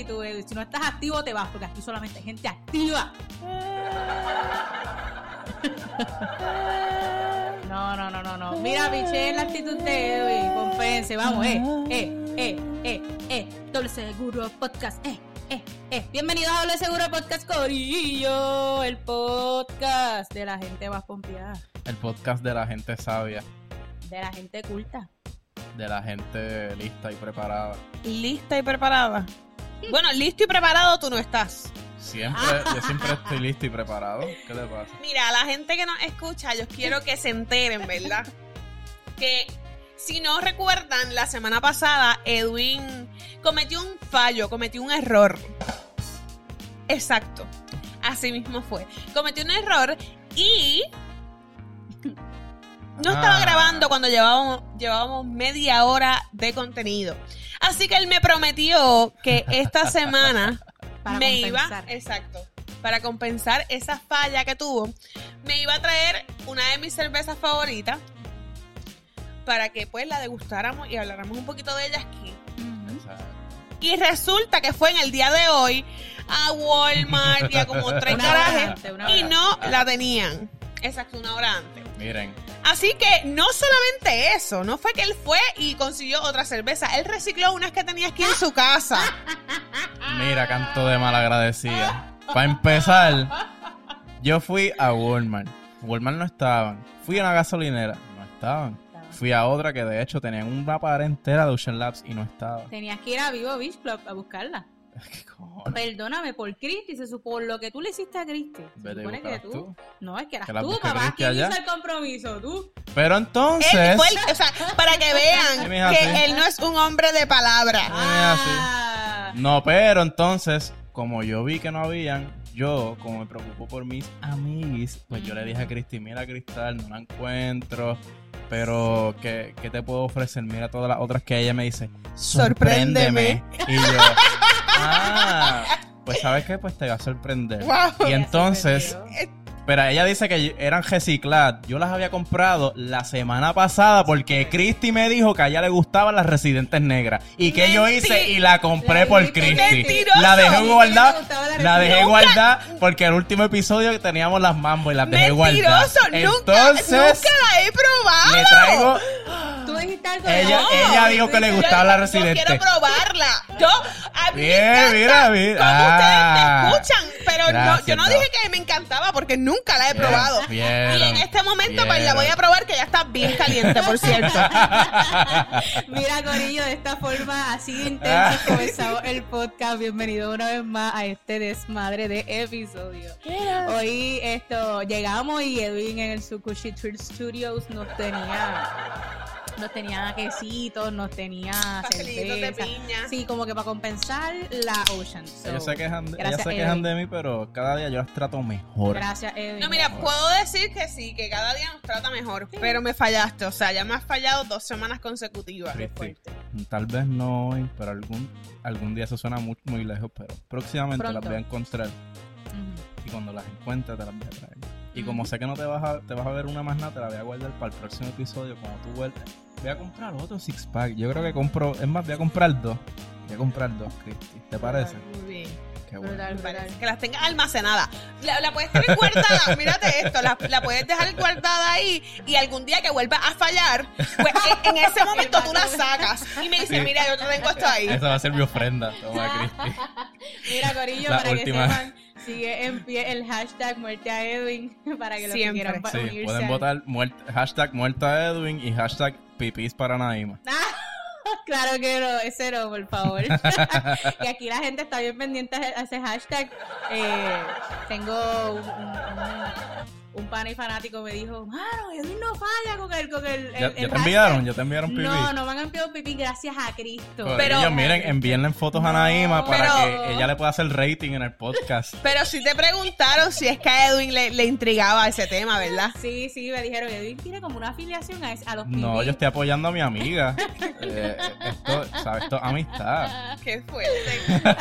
actitud. eh. Si no estás activo, te vas, porque aquí solamente hay gente activa. No, no, no, no, no. Mira, piché la actitud de Edwin. Compense, vamos, eh, eh, eh, eh, eh. Doble Seguro Podcast, eh, eh, eh. Bienvenidos a Doble Seguro Podcast Corillo, el podcast de la gente más pompeada, El podcast de la gente sabia, de la gente culta. de la gente lista y preparada. lista y preparada. Bueno, listo y preparado tú no estás. Siempre, yo siempre estoy listo y preparado. ¿Qué le pasa? Mira, a la gente que nos escucha, yo quiero que se enteren, ¿verdad? Que si no recuerdan, la semana pasada Edwin cometió un fallo, cometió un error. Exacto. Así mismo fue. Cometió un error y no estaba Ah. grabando cuando llevábamos, llevábamos media hora de contenido. Así que él me prometió que esta semana Para me compensar. iba, exacto, para compensar esa falla que tuvo, me iba a traer una de mis cervezas favoritas para que pues la degustáramos y habláramos un poquito de ella aquí. Y resulta que fue en el día de hoy a Walmart y a como tres garajes y no la tenían. Exacto, una hora antes. miren, Así que no solamente eso, no fue que él fue y consiguió otra cerveza, él recicló unas que tenía aquí en su casa. mira, canto de malagradecida. Para empezar, yo fui a Walmart. Walmart no estaban. Fui a una gasolinera, no estaban. Fui a otra que de hecho tenían una pared entera de Ocean Labs y no estaba. Tenías que ir a Vivo Beach Club a buscarla. Perdóname por Cristi, se supo por lo que tú le hiciste a Cristi. Se supone que tú. tú. No, es que eras Que tú, papá. ¿Quién allá. hizo el compromiso? Tú. Pero Él entonces... fue el- o sea, para que vean que él no es un hombre de palabra. Ah. No, pero entonces, como yo vi que no habían, yo, como me preocupo por mis amiguis, pues yo le dije a Cristi, mira Cristal, no la encuentro, pero ¿qué, qué te puedo ofrecer? Mira todas las otras que ella me dice, sorpréndeme. Y yo, ah, pues sabes qué, pues te va a sorprender. Wow. Y entonces, pero ella dice que eran recicladas. Yo las había comprado la semana pasada porque Cristi me dijo que a ella le gustaban las residentes negras. Y que yo hice y la compré La por mentiroso. La dejé guardada. la dejé guardada porque el último episodio teníamos las mambo y las dejé guardadas. Mentiroso, nunca, Entonces, nunca la he probado. le traigo. Tú dijiste algo de Ella, No. ella dijo que le Yo- gustaba la Yo residente. quiero probarla. Yo, a mí me Bien, encanta mira, mira. cómo Ah. ustedes me escuchan, pero no, Gracias, yo no dije que me encantaba porque nunca la he Vieron, probado. vieron, y en este momento pues la voy a probar que ya está bien caliente, por cierto. Mira, Corillo, de esta forma así de intensa comenzamos el podcast. Bienvenido una vez más a este desmadre de episodio. Hoy esto llegamos y Edwin en el Sukushi Treat Studios nos tenía nos tenía quesitos, nos tenía de cerveza. piña. Sí, como que para compensar la Ocean. So, Ellos se quejan, ellas se quejan de mí, pero cada día yo las trato mejor. Gracias, Edwin. No, mira, puedo decir que sí, que cada día nos trata mejor, pero me fallaste, o sea, ya me has fallado dos semanas consecutivas. Fuerte. Tal vez no hoy, pero algún, algún día eso suena muy, muy lejos, pero próximamente Pronto. las voy a encontrar y cuando las encuentre te las voy a traer. Y como sé que no te vas a, te vas a ver una más nada, te la voy a guardar para el próximo episodio cuando tú vuelvas. Voy a comprar otro six pack. Yo creo que compro, es más, voy a comprar dos. Voy a comprar dos, Cristi. ¿Te parece? Muy bien. Qué bueno. Que las tengas almacenadas. La, la puedes tener guardada, mírate esto, la, la puedes dejar guardada ahí y algún día que vuelva a fallar, pues en, en ese momento tú la sacas y me dices, Sí. mira, yo te tengo esto ahí. Esa va a ser mi ofrenda. Toma, Cristi. Mira, Corillo, La para última. que sepan, sigue en pie el hashtag muerte a Edwin para que los que Siempre. quieran pa- Sí, unirse pueden al- votar hashtag muerta Edwin y hashtag pipis para Naima. Claro que no, ese no, por favor. y aquí la gente está bien pendiente a ese hashtag. Eh, tengo un, un, un- pana y fanático me dijo, mano, Edwin no falla con el, con el, el- ¿Ya, el ya te hashtag". enviaron? ¿Ya te enviaron pipí? No, no me han enviado pipí gracias a Cristo. Pero- ellos, miren, envíenle fotos a Naima para Pero- que ella le pueda hacer rating en el podcast. Pero sí te preguntaron si es que a Edwin le, le intrigaba ese tema, ¿verdad? Sí, sí, me dijeron, Edwin tiene como una afiliación a, a los pipí. No, yo estoy apoyando a mi amiga. Eh, esto, ¿sabes? Esto es amistad. Qué fuerte.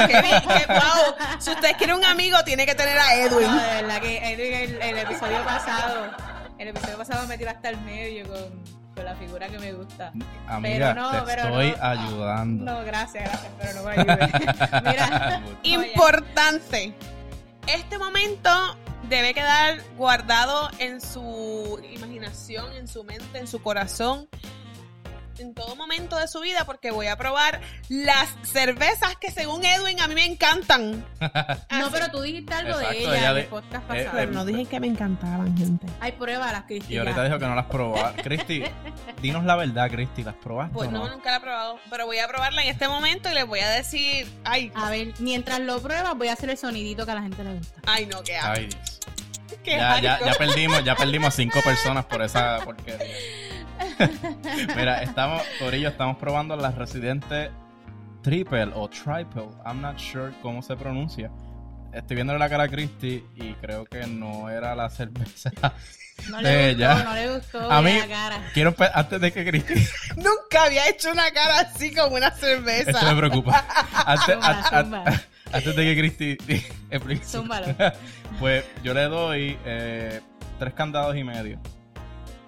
Qué, bien, qué wow. Si usted quiere un amigo, tiene que tener a Edwin. No, de verdad que Edwin el, el episodio pasado El episodio pasado me tiró hasta el medio con, con la figura que me gusta. Amiga, no, te pero estoy no. ayudando. No, gracias, gracias, pero no me ayudes. Mira, Importante. Este momento debe quedar guardado en su imaginación, en su mente, en su corazón, en todo momento de su vida, porque voy a probar las cervezas que según Edwin a mí me encantan. no, pero tú dijiste algo Exacto, de ella en el podcast eh, pasado. Pero no dije que me encantaban, gente. Hay pruebas, Cristi. Y ahorita dijo que no las probaste. Cristi, dinos la verdad, Cristi, ¿las probaste Pues o no, no? nunca la he probado, pero voy a probarla en este momento y les voy a decir, ay, A ver, mientras lo pruebas, voy a hacer el sonidito que a la gente le gusta. ay no, qué asco. Ay, Dios. Qué Ya, ya, ya perdimos, ya perdimos cinco personas por esa porquería. Mira, estamos, Corillo, estamos probando las residentes triple o triple. I'm not sure cómo se pronuncia. Estoy viendo la cara a Christy y creo que no era la cerveza. No le gustó, ya. no le gustó. A mí- la cara. Quiero, antes de que Christy, Nunca había hecho una cara así como una cerveza. esto me preocupa. Antes, Zumba, a- a- zumba. antes de que Christy explique. Pues yo le doy eh, tres candados y medio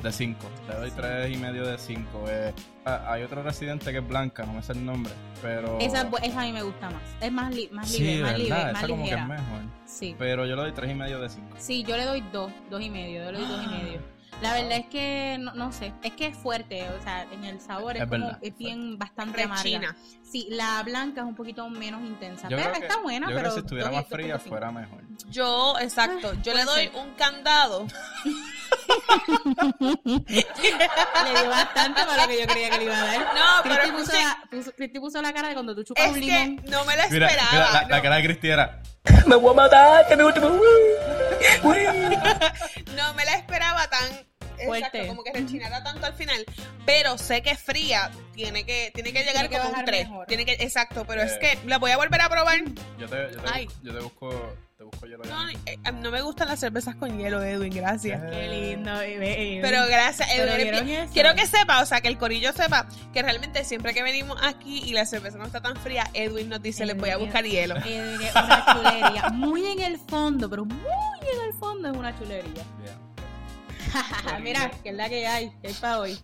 de cinco. Le doy tres y medio de cinco. Eh, ah, hay otro residente que es blanca, no me sé el nombre, pero... Esa, es bu- esa a mí me gusta más. Es más, li- más sí, libre, más ¿verdad? libre, Esa más como que es mejor. Sí. Pero yo le doy tres y medio de cinco. Sí, yo le doy dos, dos y medio, yo le doy dos y medio. La verdad es que, no, no sé, es que es fuerte, o sea, en el sabor es, Es como, es bien bastante amarga. Sí, la blanca es un poquito menos intensa, Yo pero creo que, está buena, yo pero creo que si estuviera más fría 2.5. fuera mejor. Yo, exacto, yo le doy ser. un candado. Le dio bastante para lo que yo creía que le iba a dar. No, pero puso, que- la, puso, Cristi puso la cara de cuando tú chupas Es un que limón. no me la esperaba. mira, la, la no. cara de Cristi era... Me voy a matar, que mi último. No me la esperaba tan Fuerte. exacto, como que rechinara tanto al final. Pero sé que fría tiene que, tiene que llegar Tiene que como un bajar 3. mejor. Tiene que, exacto, pero es Eh. que la voy a volver a probar. Yo te, yo te, Ay. yo te busco... Te busco hielo. No, eh, no me gustan las cervezas con hielo, Edwin, gracias. Qué lindo, bebé. Pero gracias, Edwin. Quiero que sepa, o sea, que el corillo sepa que realmente siempre que venimos aquí y la cerveza no está tan fría, Edwin nos dice, les voy a buscar hielo. Eh, es una chulería. Muy en el fondo, pero muy en el fondo es una chulería. Bien. Mira, que es la que hay, que hay para hoy.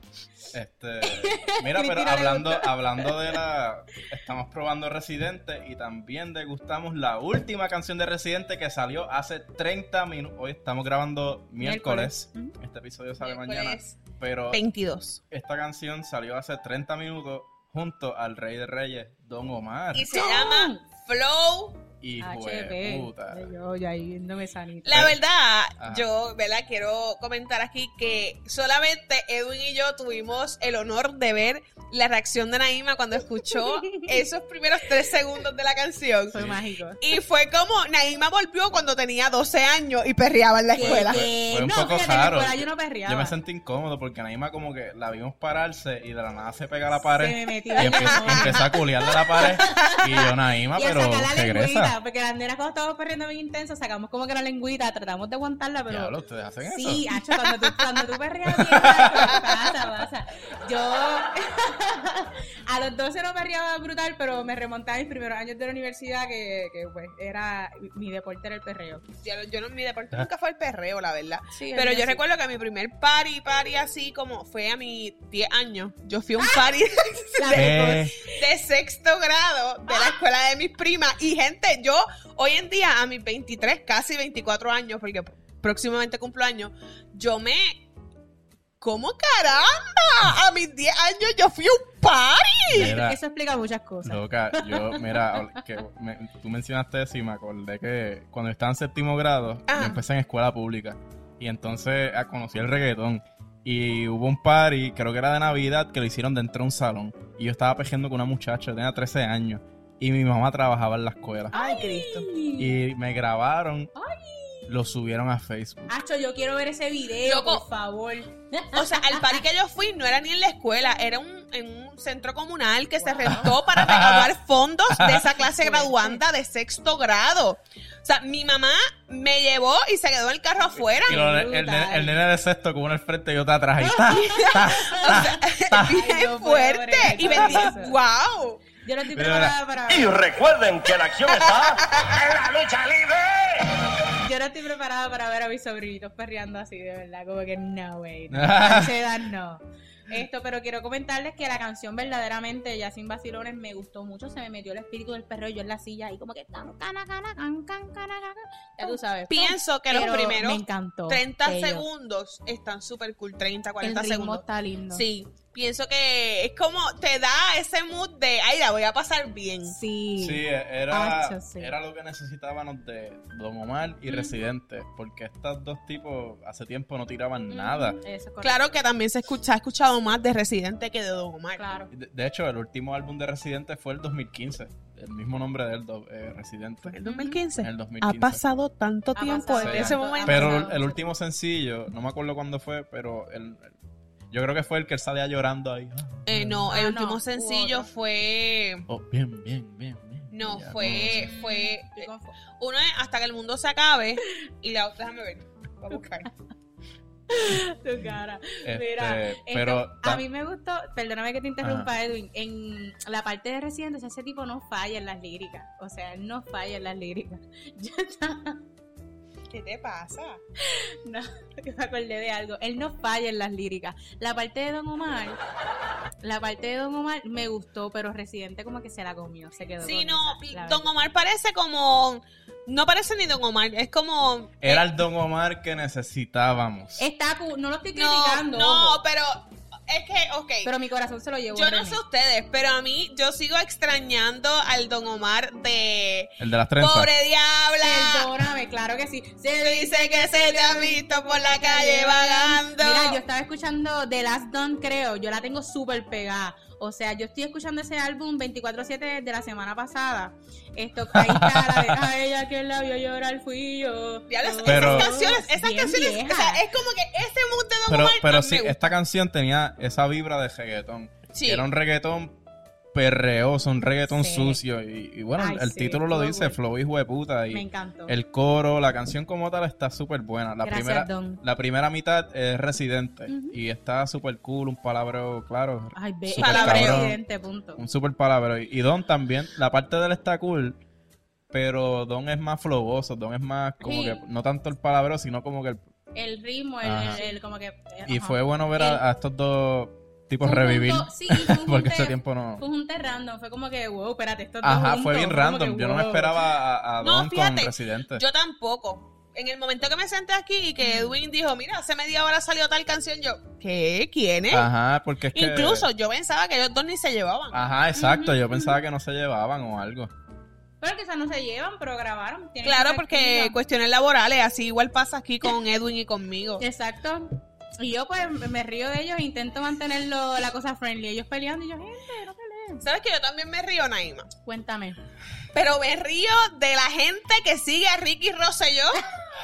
Este, mira, pero hablando, hablando de la. Estamos probando Residente y también degustamos la última canción de Residente que salió hace 30 minutos. Hoy estamos grabando miércoles. Miércoles. Este episodio sale mañana. Pero 22. esta canción salió hace 30 minutos junto al Rey de Reyes, Don Omar. Y se llama Flow. De HP. puta. Yo ya ahí viéndome sanito. La verdad, Ajá. yo, ¿verdad? Quiero comentar aquí que solamente Edwin y yo tuvimos el honor de ver la reacción de Naima cuando escuchó esos primeros tres segundos de la canción. Fue Sí. mágico. Y fue como, Naima volvió cuando tenía 12 años y perreaba en la escuela. Que- Fue un no, poco fíjate, en la raro. escuela yo no perreaba. Yo me sentí incómodo porque Naima como que la vimos pararse y de la nada se pega a la pared Se me metió y empezó a culiar de la pared y yo Naima, y pero regresa. Porque las nenas cuando estábamos perdiendo bien intenso, sacamos como que la lengüita, tratamos de aguantarla, pero... Diablo, ¿ustedes hacen eso? Sí, Hacho, cuando tú, cuando tú perreas bien, pasa, pasa. Yo a los 12 no perreaba brutal, pero me remontaba a mis primeros años de la universidad, que, que pues era, mi deporte era el perreo. Yo, yo no, mi deporte nunca fue el perreo, la verdad. Sí, Pero yo sí. recuerdo que mi primer party, party así como fue a mis 10 años. Yo fui a un party La ¿Qué? de sexto grado de la escuela de mis primas. Y gente, yo hoy en día a mis 23, casi 24 años, porque próximamente cumplo años, yo me... ¿Cómo caramba? A mis 10 años yo fui a un party. Mira, Eso explica muchas cosas. loca, yo, mira, que me- tú mencionaste eso y me acordé que cuando estaba en séptimo grado, Ajá. yo empecé en escuela pública y entonces ah, conocí el reggaetón y hubo un party, creo que era de Navidad, que lo hicieron dentro de un salón y yo estaba pejeando con una muchacha, tenía 13 años y mi mamá trabajaba en la escuela Ay, Cristo. y me grabaron, lo subieron a Facebook. Hacho, yo quiero ver ese video, Loco. por favor. O sea, al party que yo fui no era ni en la escuela, era un, en un centro comunal que se rentó para recaudar fondos de esa clase Fuerte. graduanda de sexto grado. O sea, mi mamá me llevó y se quedó en el carro afuera. Y lo- el, el nene- el nene de sexto con uno al frente y otro atrás. Ahí está. Bien Ay, no puedo fuerte. creer Y vendí, wow. Yo no estoy preparada para... Y recuerden que la acción está en la lucha libre. yo no estoy preparada para ver a mis sobrinitos perreando así, de verdad. Como que no, güey. No, edad no. Esto, pero quiero comentarles que la canción verdaderamente, ya sin vacilones, me gustó mucho. Se me metió el espíritu del perreo yo en la silla y como que cana, cana, cana, can, can, cana, cana. Ya tú sabes. Pienso que los primeros me encantó 30 ellos. segundos están súper cool. 30, El 40 ritmo segundos. está lindo. Sí, pienso que es como te da ese mood de, ay, la voy a pasar bien. Sí. Sí, era, Hacho, sí. era lo que necesitábamos de Don Omar y. Residente, porque estos dos tipos hace tiempo no tiraban nada. Eso es. Claro que también se escucha, ha escuchado más de Residente que de Don Omar. Claro. De, de hecho, el último álbum de Residente fue el 2015, el mismo nombre de él, do- eh, Residente. ¿En el 2015? En el Ha 2015. pasado tanto Ha tiempo pasado desde Sí. ese momento. ha Pero el mucho último sencillo, no me acuerdo cuándo fue, pero el, el- yo creo que fue el que él salía llorando ahí. Eh, no, el Ah, último no, sencillo fue... Oh, bien, bien, bien, bien. No, Ya, fue... Fue uno es Hasta que el mundo se acabe y la otra, déjame ver, voy a buscar. Tu cara. Este, Mira, esto- pero a mí me gustó, perdóname que te interrumpa, Edwin, en la parte de Residente, o sea, ese tipo no falla en las líricas, o sea, él no falla en las líricas. Yo estaba- ¿Qué te pasa? no, que me acordé de algo, él no falla en las líricas. La parte de Don Omar, la parte de Don Omar me gustó, pero Residente como que se la comió, se quedó Sí, con no, esa, Don. Omar parece como... No parece ni Don Omar, es como... era el Don Omar que necesitábamos. Está no lo estoy criticando, no, pero es que, ok. pero mi corazón se lo llevó. Yo no René. sé ustedes, pero a mí yo sigo extrañando al Don Omar de El de las trenzas. Pobre Diabla. Perdóname, claro que sí. Se dice que se te ha visto por la calle vagando. Mira, yo estaba escuchando The Last Done, creo. Yo la tengo súper pegada. O sea, yo estoy escuchando ese álbum 24-7 de la semana pasada. Esto, ahí está la de a ella que la vio llorar fui yo. Pero- esas canciones, esas Bien canciones, vieja. o sea, es como que ese mood de Don Pero, Omar pero sí, esta canción tenía esa vibra de reggaetón. Sí. Era un reggaetón perreoso, un reggaetón Sí. sucio. Y, y bueno, Ay, el sí, título lo dice, güey. Flow hijo de puta. Y Me encantó. el coro, la canción como tal está súper buena. La Gracias, primera, Don. la primera mitad es residente. Y está súper cool, un palabreo, claro. Ay, Palabreo. evidente, punto. Un súper palabreo. Y Don también, la parte de él está cool. Pero Don es más flowoso, Don es más como Sí. que, no tanto el palabreo, sino como que el El ritmo, el, el- el como que... Y ajá. fue bueno ver a estos dos Fue un revivir. junto- sí, porque ese tiempo no. Fue un random, fue como que, wow, espérate, estos dos Ajá, fue bien fue random. que, Yo no me esperaba a, a No, Don fíjate, con Residente. Yo tampoco. En el momento que me senté aquí y que Edwin dijo, mira, hace media hora salió tal canción, yo, ¿qué? ¿Quién es? Ajá, porque es que. Incluso yo pensaba que ellos dos ni se llevaban. Ajá, exacto. Yo pensaba que no se llevaban o algo. Pero quizás no se llevan, pero grabaron. tienen Claro, que porque cuestiones laborales, así igual pasa aquí con Edwin y conmigo. Exacto. Y yo pues me río de ellos e intento mantenerlo la cosa friendly. Ellos peleando y yo, gente, no peleen. ¿Sabes que yo también me río, Naima? Cuéntame. Pero me río de la gente que sigue a Ricky Rosselló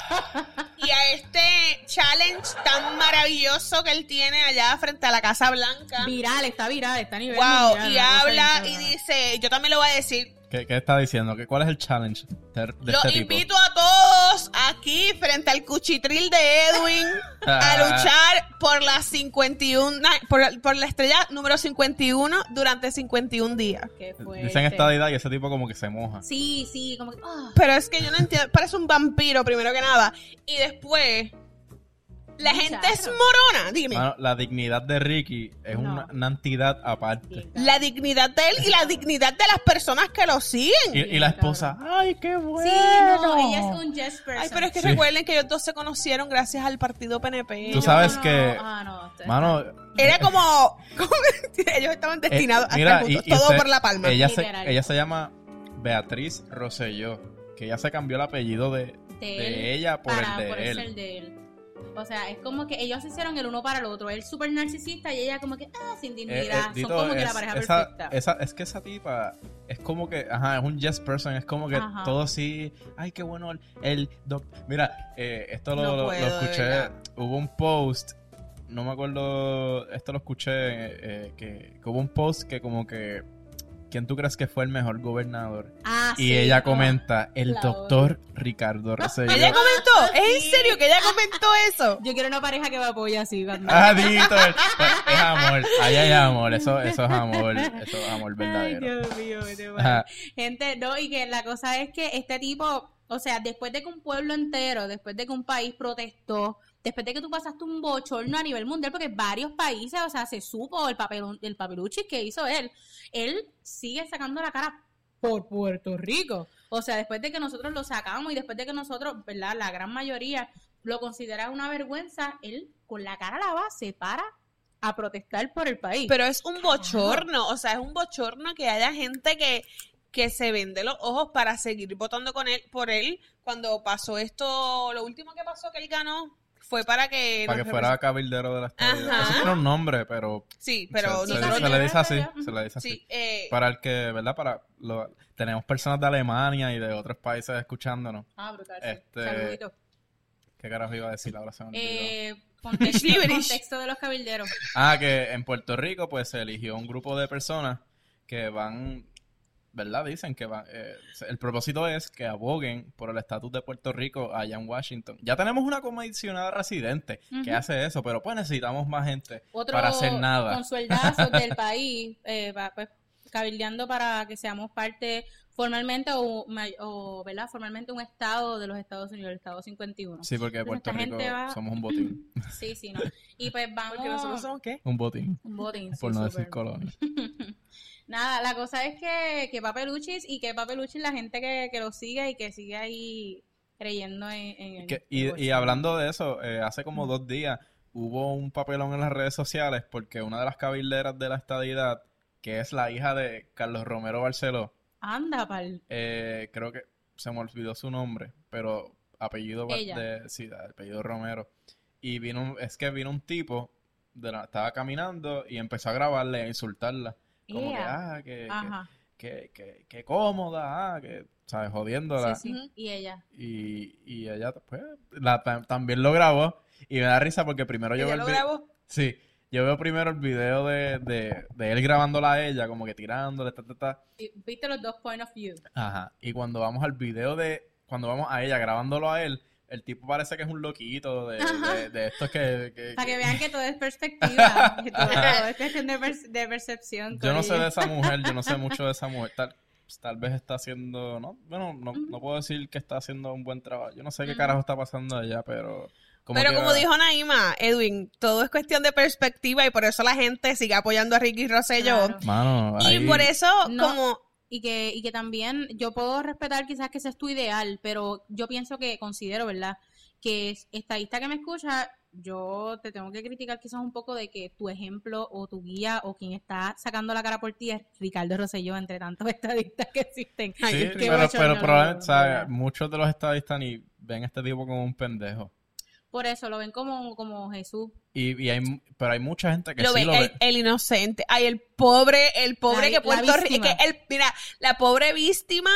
y a este challenge tan maravilloso que él tiene allá frente a la Casa Blanca. Viral, está viral, está a nivel Wow, mundial, y habla y dice, yo también lo voy a decir, ¿Qué, qué está diciendo? ¿Qué, ¿Cuál es el challenge de, de Los este tipo? invito a todos aquí frente al cuchitril de Edwin a luchar por la 51, na- por, la- por la estrella número 51 durante 51 días. Dicen esta edad y ese tipo como que se moja. Sí, sí, como que. ah. Pero es que yo no entiendo, parece un vampiro primero que nada. Y después, la gente es morona, dime. La dignidad de Ricky es No. una, una entidad aparte. La dignidad de él y la dignidad de las personas que lo siguen. Y, y la esposa, ¡ay, qué bueno! Sí, no, ella es un yes person. Ay, pero es que Sí. recuerden que ellos dos se conocieron gracias al partido PNP. Tú sabes no, que- Ah, Mano, Era como, como ellos estaban eh, destinados a estar y- juntos, y todo usted- por la palma. ella se, ella se llama Beatriz Rosselló, que ella se cambió el apellido de, de, ella por para el de por él. ser de él. O sea, es como que ellos se hicieron el uno para el otro. Él súper narcisista y ella como que, ah, sin Eh, dignidad. eh, Son Dito, como que la pareja esa- perfecta. esa- es que esa tipa es como que, ajá, es un yes person, es como que Ajá. todo sí, ay, qué bueno el, el doc- Mira, eh, esto lo, No lo- lo puedo, de escuché, hubo un post, no me acuerdo, esto lo escuché, eh, que, que hubo un post que como que, ¿quién tú crees que fue el mejor gobernador? Ah, Y sí, ella ah. comenta, el doctor Ricardo Rosselló. ¿Ella comentó? ¿Es en serio que ella comentó eso? Yo quiero una pareja que me apoye así. Cuando... Ah, Dito, es, amor, ahí hay amor, eso, eso es amor, eso es amor Ay, verdadero. Dios mío. Gente, no, y que la cosa es que este tipo O sea, después de que un pueblo entero, después de que un país protestó, después de que tú pasaste un bochorno a nivel mundial, porque varios países, o sea, se supo el, papel, el papeluchi que hizo él, él sigue sacando la cara por Puerto Rico. O sea, después de que nosotros lo sacamos y después de que nosotros, ¿verdad? La gran mayoría lo considera una vergüenza, él con la cara a la base para a protestar por el país. Pero es un bochorno, o sea, es un bochorno que haya gente que, que se vende los ojos para seguir votando con él, por él. Cuando pasó esto, lo último que pasó que él ganó fue para que... Para que fuera cabildero de la estadía. Ajá. Eso tiene un nombre, pero Sí, pero se, se- nosotros... se le dice así, se le dice así. Sí, eh, Para el que, ¿verdad? Para lo- tenemos personas de Alemania y de otros países escuchándonos. Ah, brutal. Este, Saludito. ¿Qué carajo iba a decir? Ahora se me. Eh, contexto de los cabilderos. Ah, que en Puerto Rico pues se eligió un grupo de personas que van, ¿verdad? Dicen que van, eh, el propósito es que aboguen por el estatus de Puerto Rico allá en Washington. Ya tenemos una comisionada residente que hace eso, pero pues necesitamos más gente Otro para hacer nada. con sueldazos del país, eh, va, pues, cabildeando para que seamos parte formalmente o, o, ¿verdad? Formalmente un estado de los Estados Unidos, el estado 51. Sí, porque Entonces, Puerto Rico va- somos un botín. Sí, sí, no. Y pues vamos... porque nosotros somos qué? Un botín, Un botín, sí, por no decir colonia. Nada, la cosa es que, que Papeluchis y que Papeluchis la gente que, que lo sigue y que sigue ahí creyendo en, en el Que- y, y hablando de eso, eh, hace como dos días hubo un papelón en las redes sociales porque una de las cabilderas de la estadidad, que es la hija de Carlos Romero Barceló, Anda, pal. eh, creo que se me olvidó su nombre, pero apellido Ella. de, sí, apellido Romero. Y vino, un- es que vino un tipo, de la- estaba caminando y empezó a grabarle, a insultarla. Como que, Ea. ah, que, que, Ajá. que, que- que cómoda, ah, que, ¿sabes? Jodiéndola. Sí, sí. Y ella. Y, y ella pues, la- ta- también lo grabó. Y me da risa porque primero yo ¿Ella veo lo grabó? Sí, yo veo primero el video de, de, de él grabándola a ella, como que tirándole, ta, ta, ta. Viste los dos point of view. Ajá. Y cuando vamos al video de, cuando vamos a ella grabándolo a él, el tipo parece que es un loquito de, de, de estos que... que- Para que vean que todo es perspectiva. que todo, todo es cuestión de, per- de percepción. Yo no sé de esa mujer, yo no sé mucho de esa mujer. Tal, tal vez está haciendo, no, bueno, no, no puedo decir que está haciendo un buen trabajo. Yo no sé qué carajo está pasando allá, pero... Pero como dijo Naima, Edwin, todo es cuestión de perspectiva y por eso la gente sigue apoyando a Ricky Rosselló. Claro. Mano, Y por eso, No. como Y que, y que también yo puedo respetar quizás que ese es tu ideal, pero yo pienso que considero, ¿verdad? Que es- estadista que me escucha, yo te tengo que criticar quizás un poco de que tu ejemplo o tu guía o quien está sacando la cara por ti es Ricardo Rosselló, entre tantos estadistas que existen. Ay, Sí, pero, pero de ¿sabes? verdad. Muchos de los estadistas ni ven a este tipo como un pendejo. Por eso lo ven como, como Jesús. Y, y hay, pero hay mucha gente que lo sí ve, lo el, ve. el inocente, ay, el pobre, el pobre La- que Puerto Rico, que el, mira, la pobre víctima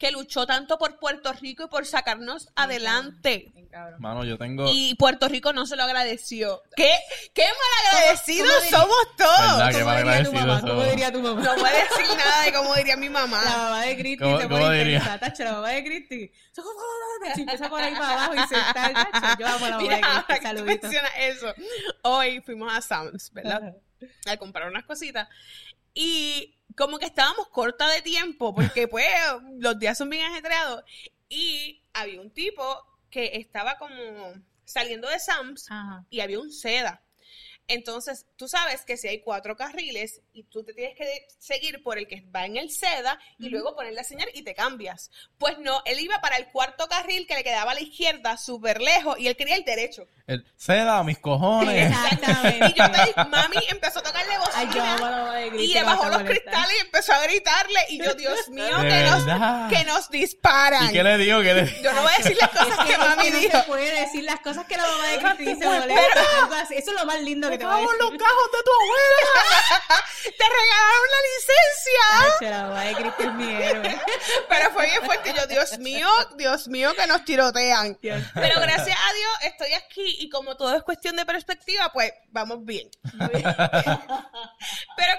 que luchó tanto por Puerto Rico y por sacarnos adelante. Mano, yo tengo... Y Puerto Rico no se lo agradeció. ¿Qué, qué malagradecidos ¿Cómo- cómo somos todos? ¿Cómo diría tu mamá? ¿Cómo diría tu mamá? No puede decir nada de cómo diría mi mamá. La mamá de Cristi ¿Cómo- se cómo pone diría? intensa, tacho, la mamá de Cristi. Se empieza por ahí para abajo y se está, tacho. Yo amo a la mamá Mira, de Cristi, ahora que tú saludito. mencionas eso. Hoy fuimos a Sam's, ¿verdad? A comprar unas cositas. Y como que estábamos corta de tiempo, porque pues los días son bien ajetreados. Y había un tipo que estaba como saliendo de Sam's Ajá. y había un seda. Entonces, tú sabes que si hay cuatro carriles y tú te tienes que seguir por el que va en el seda y Ujú. luego poner la señal y te cambias. Pues no, él iba para el cuarto carril que le quedaba a la izquierda, súper lejos, y él quería el derecho. El, seda, mis cojones. Exactamente. Y yo te dije, mami empezó a tocarle Ay, yo bocina a la mamá de Cristi. y le bajó los cristales y empezó a gritarle. Y yo, Dios mío, que nos, que nos disparan. ¿Y qué le digo? ¿Qué le Yo no voy a decir las cosas que mami no dijo. se puede decir las cosas que la mamá de Cristi dice así. Eso es lo más lindo que te va a Vamos decir. los cajos de tu abuela. Te regalaron la licencia. Es mi héroe. Pero fue bien fuerte. Yo, Dios mío, Dios mío, que nos tirotean. Dios. Pero gracias a Dios estoy aquí y como todo es cuestión de perspectiva, pues vamos bien. Pero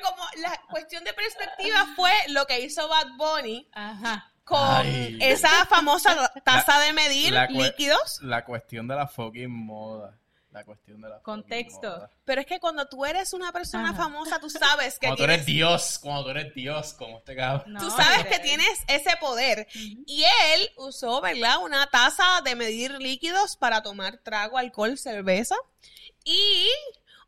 como la cuestión de perspectiva fue lo que hizo Bad Bunny Ajá. con Ay. esa famosa taza de medir La líquidos. La cuestión de la fucking moda. La cuestión de la Contexto. Pero es que cuando tú eres una persona Ajá. famosa, tú sabes que Cuando tú tienes, eres Dios, cuando tú eres Dios, como este cabrón. No, tú sabes que tienes ese poder. Y él usó, ¿verdad? Una taza de medir líquidos para tomar trago, alcohol, cerveza. Y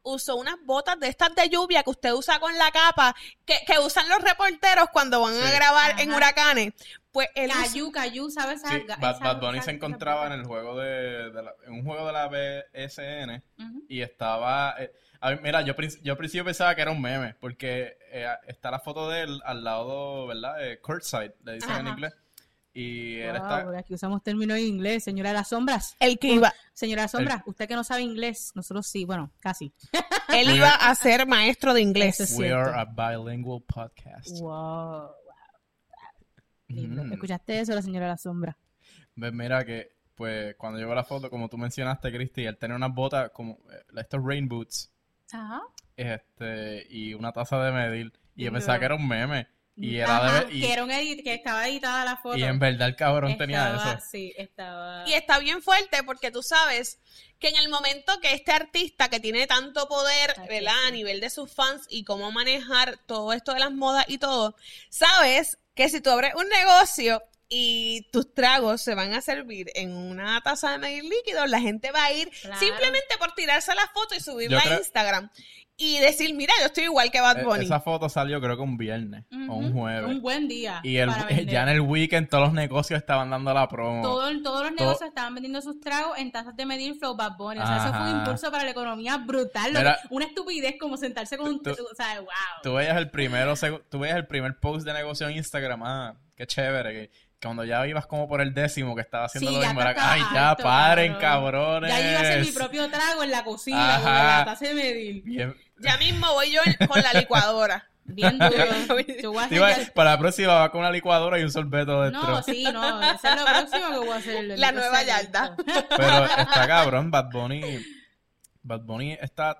usó unas botas de estas de lluvia que usted usa con la capa, que, que usan los reporteros cuando van a grabar en huracanes. Pues usó- Cayu, Cayu, ¿sabes? Sí, esa- Bad, Bad Bunny esa- se esa- encontraba en el juego de, de la- en un juego de la BSN y estaba eh, a mira yo, yo al principio pensaba que era un meme porque eh, está la foto de él al lado verdad Eh, courtside le dicen en inglés y él Wow, está aquí usamos términos en inglés, señora de las sombras. el que iba, Señora de las sombras, usted que no sabe inglés, nosotros sí, bueno, casi. él iba a ser maestro de inglés. Eso es we cierto. are a bilingual podcast Wow. Lindo. ¿Escuchaste eso, la señora de la sombra? Ves, mira que pues cuando veo la foto como tú mencionaste Cristi él tenía unas botas como eh, estos rain boots Ajá. este y una taza de medir y yo pensaba que era un meme y era Ajá, de, y, que era un edit, que estaba editada la foto. y en verdad el cabrón tenía Estaba- eso Sí, estaba. Y está bien fuerte porque tú sabes que en el momento que este artista que tiene tanto poder, Ay, ¿verdad? sí. A nivel de sus fans y cómo manejar todo esto de las modas y todo, sabes que si tú abres un negocio y tus tragos se van a servir en una taza de medir líquido, la gente va a ir Claro. simplemente por tirarse la foto y subirla creo- a Instagram y decir, mira, yo estoy igual que Bad Eh, Bunny. Esa foto salió creo que un viernes o un jueves. Un buen día. y el, ya en el weekend todos los negocios estaban dando la promo. Todo- todos los todo- negocios estaban vendiendo sus tragos en tazas de medir Flow Bad Bunny. O sea, eso fue un impulso para la economía brutal. Lo Mira, que- una estupidez como sentarse con un... tú- o sea, wow. Tú veías el primero, tú veías el primer post de negocio en Instagram, ah, qué chévere, que cuando ya ibas como por el décimo que estaba haciendo Sí, lo mismo, era, ay, ya paren, cabrón. cabrones. Ya yo iba a hacer mi propio trago en la cocina, Ajá. con la taza de medir. Bien- Ya mismo voy yo con la licuadora. Bien duro. Yo voy a Te iba- hacer ya- para la próxima va con una licuadora y un sorbeto dentro. No, sí, no. Eso es lo próximo que voy a hacer. La nueva yarda. Pero está cabrón, Bad Bunny. Bad Bunny está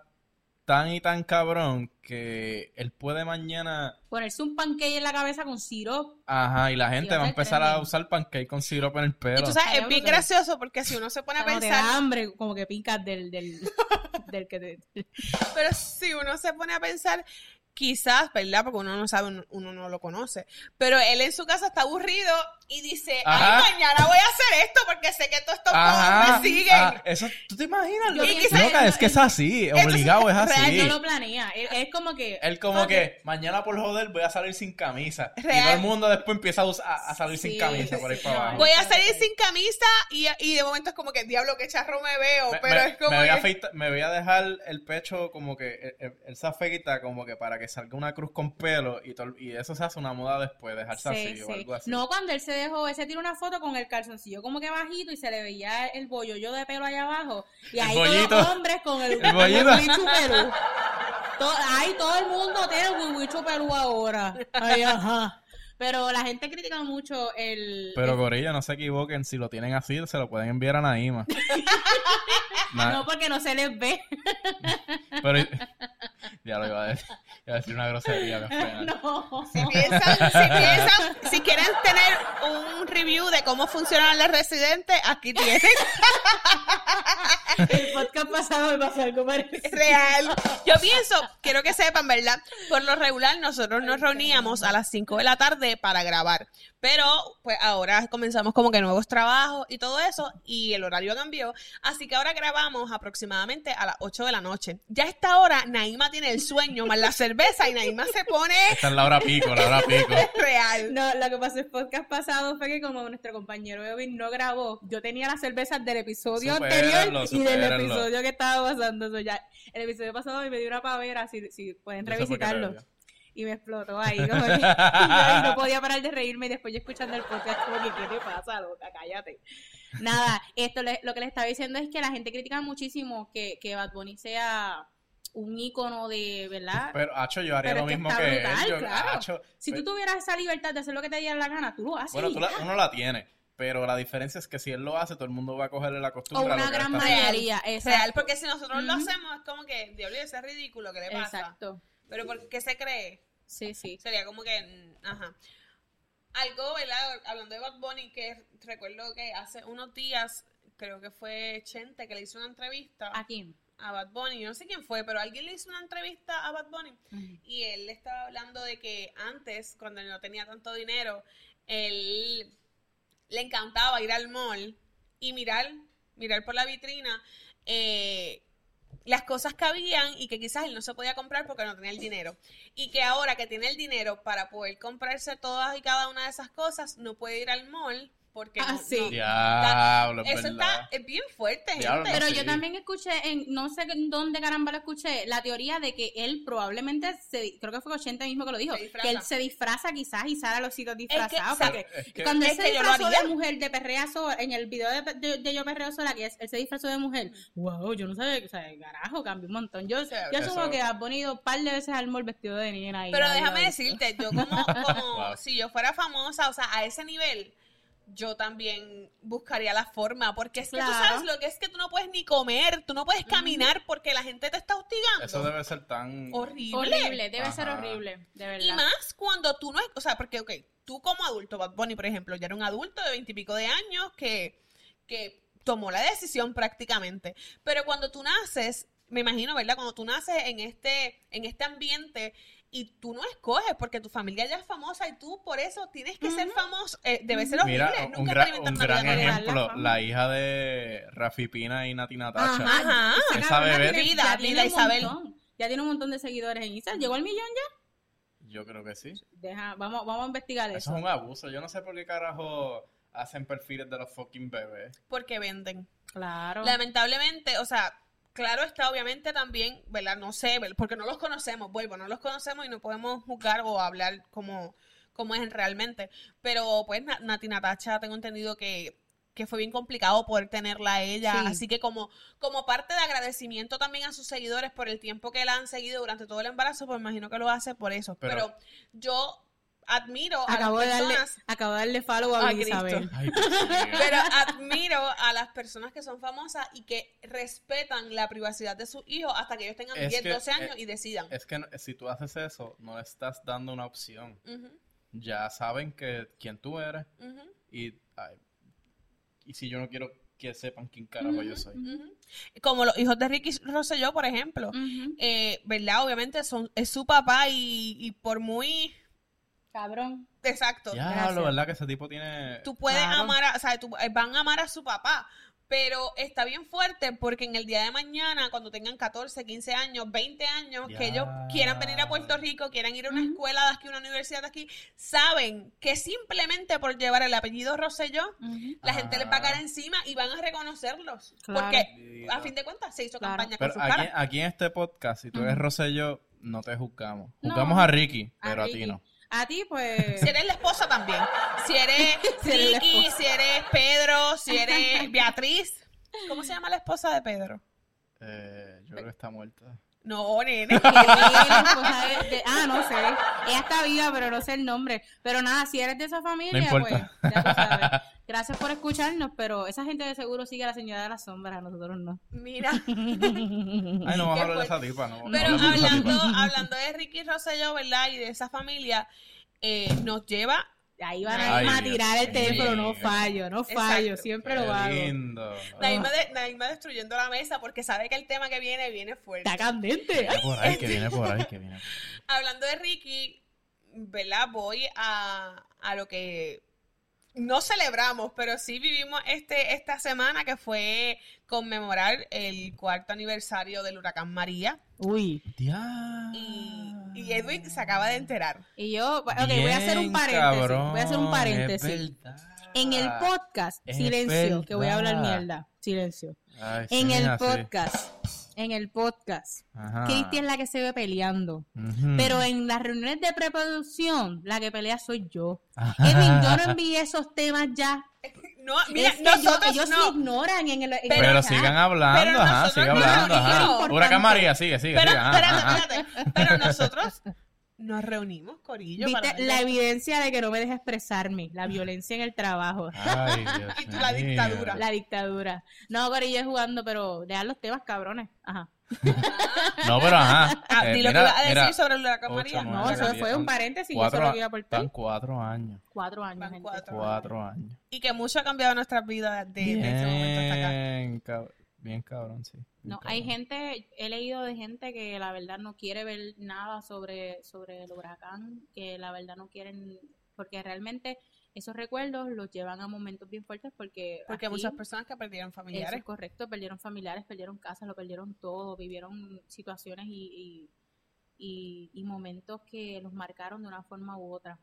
tan y tan cabrón que él puede mañana. Ponerse un pancake en la cabeza con sirope. Ajá, y la gente va a va a ser empezar a usar pancake con sirope en el pelo. Y tú sabes, es bien gracioso porque si uno se pone a Cuando te pensar, da hambre, como que picas del, del, del que te... Pero si uno se pone a pensar, quizás, ¿verdad? Porque uno no sabe, uno, uno no lo conoce. Pero él en su casa está aburrido y dice, Ajá. ay, mañana voy a hacer esto porque sé que todos estos Ajá, me siguen. ah, eso, ¿tú te imaginas? Lo- pienso- Loca, es que es así, obligado es real, así. Él no lo planea. Él- Es como que... Él como Ok. que mañana por joder voy a salir sin camisa. Y Real. todo el mundo después empieza a, usar- a- salir Sí, sin camisa por ahí sí, para abajo. Voy a salir sin camisa y, y de momento es como que, diablo, qué charro me veo. Me, pero me- es como me voy a que- afeita- me voy a dejar el pecho como que él se afeita como que para que salga una cruz con pelo y, y eso se hace una moda después, dejarse Sí, así o algo así. No, cuando él se dejó, él se tiró una foto con el calzoncillo como que bajito y se le veía el bollo de pelo allá abajo. Y ahí todos los hombres con el, El ahí todo el mundo tiene el huichu pelú ahora. Ay, ajá. Pero la gente critica mucho el... Pero el- Corillo, no se equivoquen, si lo tienen así, se lo pueden enviar a Naima. Na- No, porque no se les ve. pero ya lo iba a decir, iba a decir una grosería. No. Si piensan, si piensan, si quieren tener un review de cómo funcionan los residentes, aquí tienen. El podcast pasado me pasó algo parecido. Real. Yo pienso, quiero que sepan, ¿verdad? Por lo regular, nosotros nos reuníamos a las 5 de la tarde para grabar. Pero, pues ahora comenzamos como que nuevos trabajos y todo eso, y el horario cambió. Así que ahora grabamos aproximadamente a las 8 de la noche. Ya a esta hora, Naima tiene el sueño más la cerveza y Naima se pone Esta es la hora pico, la hora pico. real. No, lo que pasó el podcast pasado fue que como nuestro compañero Evin no grabó, yo tenía las cervezas del episodio anterior y del episodio que estaba pasando. Eso ya, el episodio pasado me dio una pavera, si, si pueden revisitarlo. Y me explotó ahí, como que, y, yo- y no podía parar de reírme y después yo escuchando el podcast como que, ¿qué te pasa, loca? Cállate. Nada, esto le- lo que les estaba diciendo es que la gente critica muchísimo que, que Bad Bunny sea un ícono de, ¿verdad? Pero, Hacho, yo haría Pero lo mismo que brutal, él. Yo, claro. Si tú pe- tuvieras esa libertad de hacer lo que te diera la gana, tú lo haces. Bueno, tú la- uno la tiene, pero la diferencia es que si él lo hace, todo el mundo va a cogerle la O costumbre a una lo él gran mayoría. Real, exacto. porque si nosotros lo hacemos, es como que, diablo, ese es ridículo, ¿qué le pasa? Exacto. Pero ¿por qué se cree? Sí, sí. Sería como que, mm, ajá. Algo, ¿verdad? Hablando de Bad Bunny, que recuerdo que hace unos días, creo que fue Chente, que le hizo una entrevista ¿A quién? a Bad Bunny. Yo no sé quién fue, pero alguien le hizo una entrevista a Bad Bunny. Y él le estaba hablando de que antes, cuando él no tenía tanto dinero, él le encantaba ir al mall y mirar, mirar por la vitrina eh, las cosas que habían y que quizás él no se podía comprar porque no tenía el dinero. Y que ahora que tiene el dinero para poder comprarse todas y cada una de esas cosas, no puede ir al mall porque Ah, no- sí. no- Diablo, es eso verdad. está es bien fuerte, Diablo, gente. Pero Sí. yo también escuché, en no sé en dónde caramba lo escuché, la teoría de que él probablemente, se, creo que fue 80 mismo que lo dijo, Se que él se disfraza quizás y sale a los sitios disfrazados. ¿sabes? porque Es que- cuando él es se que yo lo disfrazó de mujer de perrea sola, en el video de, de- de Yo Perreo Sola, que es- él se disfrazó de mujer, wow, yo no sabía, o sea, carajo, cambió un montón. Yo, Sí, yo asumo que has ponido un par de veces al mall vestido de nena. y Pero déjame decirte, yo como, como Wow. si yo fuera famosa, o sea, a ese nivel, yo también buscaría la forma, porque es que tú sabes lo que es que tú no puedes ni comer, tú no puedes caminar porque la gente te está hostigando. Eso debe ser tan... horrible. Horrible, debe ser horrible, de verdad. Y más cuando tú no es, o sea, porque, ok, tú como adulto, Bad Bunny, por ejemplo, ya era un adulto de veintipico de años que, que tomó la decisión prácticamente. Pero cuando tú naces, me imagino, ¿verdad? Cuando tú naces en este, en este ambiente y tú no escoges porque tu familia ya es famosa y tú por eso tienes que ser famoso, eh, debe ser horrible. Mira, un, Nunca gran, un gran normal. ejemplo, la hija de Rafi Pina y Nati Natasha. Ajá. Esa bebé- tiene- Vida, ya tiene Vida un Isabel. montón. Ya tiene un montón de seguidores en Instagram. ¿Llegó al millón ya? Yo creo que sí. Deja, vamos, vamos a investigar Eso eso. es un abuso. Yo no sé por qué carajo hacen perfiles de los fucking bebés. Porque venden. Claro. Lamentablemente, o sea, claro está obviamente también, ¿verdad? No sé, porque no los conocemos, vuelvo, no los conocemos y no podemos juzgar o hablar como, como es realmente. Pero pues Na- Nati Natacha tengo entendido que, que fue bien complicado poder tenerla a ella. Sí. Así que como, como parte de agradecimiento también a sus seguidores por el tiempo que la han seguido durante todo el embarazo, pues imagino que lo hace por eso. Pero, Pero- yo admiro a Acabo de, las darle, personas... acabo de darle follow a A. Isabel. Ay. Pero admiro a las personas que son famosas y que respetan la privacidad de sus hijos hasta que ellos tengan Es 10, que, 12 años eh, y decidan. Es que no- si tú haces eso, no le estás dando una opción. Ya saben que quién tú eres y, ay, y si yo no quiero que sepan quién carajo yo soy. Como los hijos de Ricky Rosselló, por ejemplo. Eh, ¿Verdad? Obviamente son, es su papá y, y por muy... Cabrón. Exacto. Ya, lo verdad que ese tipo tiene... Tú puedes Claro. amar, a, o sea, tú- eh, van a amar a su papá, pero está bien fuerte porque en el día de mañana, cuando tengan 14, 15 años, 20 años, que ellos quieran venir a Puerto Rico, quieran ir a una escuela de aquí, una universidad de aquí, saben que simplemente por llevar el apellido Rosselló, la gente les va a caer Ajá. encima y van a reconocerlos. Claro. Porque a fin de cuentas se hizo Claro. campaña Pero con sus aquí, caras. aquí en este podcast, si tú eres Ujú. Rosselló, no te juzgamos. No. Juzgamos a Ricky, pero a, Ricky. ti no. A ti, pues. Si eres la esposa también. Si eres Si eres Ricky, si eres Pedro, si eres Beatriz. ¿Cómo se llama la esposa de Pedro? Eh, yo creo que está muerta. No, nene. que la esposa de- de- ah, no sé. Ella está viva, pero no sé el nombre. Pero nada, si eres de esa familia, No pues ya tú sabes. Gracias por escucharnos, pero esa gente de seguro sigue a la señora de las sombras, a nosotros no. Mira. Ay, no vamos a hablar de esa tipa, no. Pero hablando, tipa. hablando de Ricky Rosselló, ¿verdad? Y de esa familia, eh, nos lleva. Ahí van Ay, a, a Dios tirar el teléfono, no fallo, no fallo, Exacto. siempre Qué lo hago. lindo. Naima, de- Naima destruyendo la mesa porque sabe que el tema que viene viene fuerte. Está candente. Viene por ahí, que viene por ahí, que viene. Hablando de Ricky, ¿verdad? Voy a, a lo que no celebramos, pero sí vivimos este, esta semana que fue conmemorar el cuarto aniversario del huracán María. Uy. Y, y Edwin se acaba de enterar. Y yo, ok, voy a hacer un paréntesis. cabrón, voy a hacer un es paréntesis. En el podcast, Es silencio, que voy a hablar mierda. Silencio. Ay, En sí, el podcast, en el podcast, Ajá. Cristi es la que se ve peleando. Pero en las reuniones de preproducción, la que pelea soy yo. Ajá. Edwin, yo no envié esos temas ya. No, mira, Es que nosotros yo- ellos no. me ignoran en el. en Pero- el sigan hablando, pero ajá, sigan no hablando, nos ajá. Huracán María, sigue, sigue, Pero, sigue. ajá, espérate, ajá. espérate. Pero nosotros nos reunimos, Corillo. Viste la de- evidencia de que no me deja expresarme, la violencia en el trabajo, Ay, Dios Y tú la dictadura. la dictadura. No, Corillo es jugando, pero dejan los temas cabrones. Ajá. No, pero ajá. Ah, Eh, di lo que mira, ibas a decir mira, sobre el huracán ocho, María. nueve, No, eso diez, fue un paréntesis, cuatro eso lo a- que iba a aportar. Están cuatro años. Cuatro años, gente. cuatro. Cuatro años. Y que mucho ha cambiado nuestras vidas desde ese momento hasta acá. Bien cabrón, sí. Bien No, cabrón. hay gente, he leído de gente que la verdad no quiere ver nada sobre, sobre el huracán, que la verdad no quieren, porque realmente esos recuerdos los llevan a momentos bien fuertes porque... Porque aquí- muchas personas que perdieron Eso familiares. es correcto, perdieron familiares, perdieron casas, lo perdieron todo, vivieron situaciones y, y, y- y momentos que los marcaron de una forma u otra.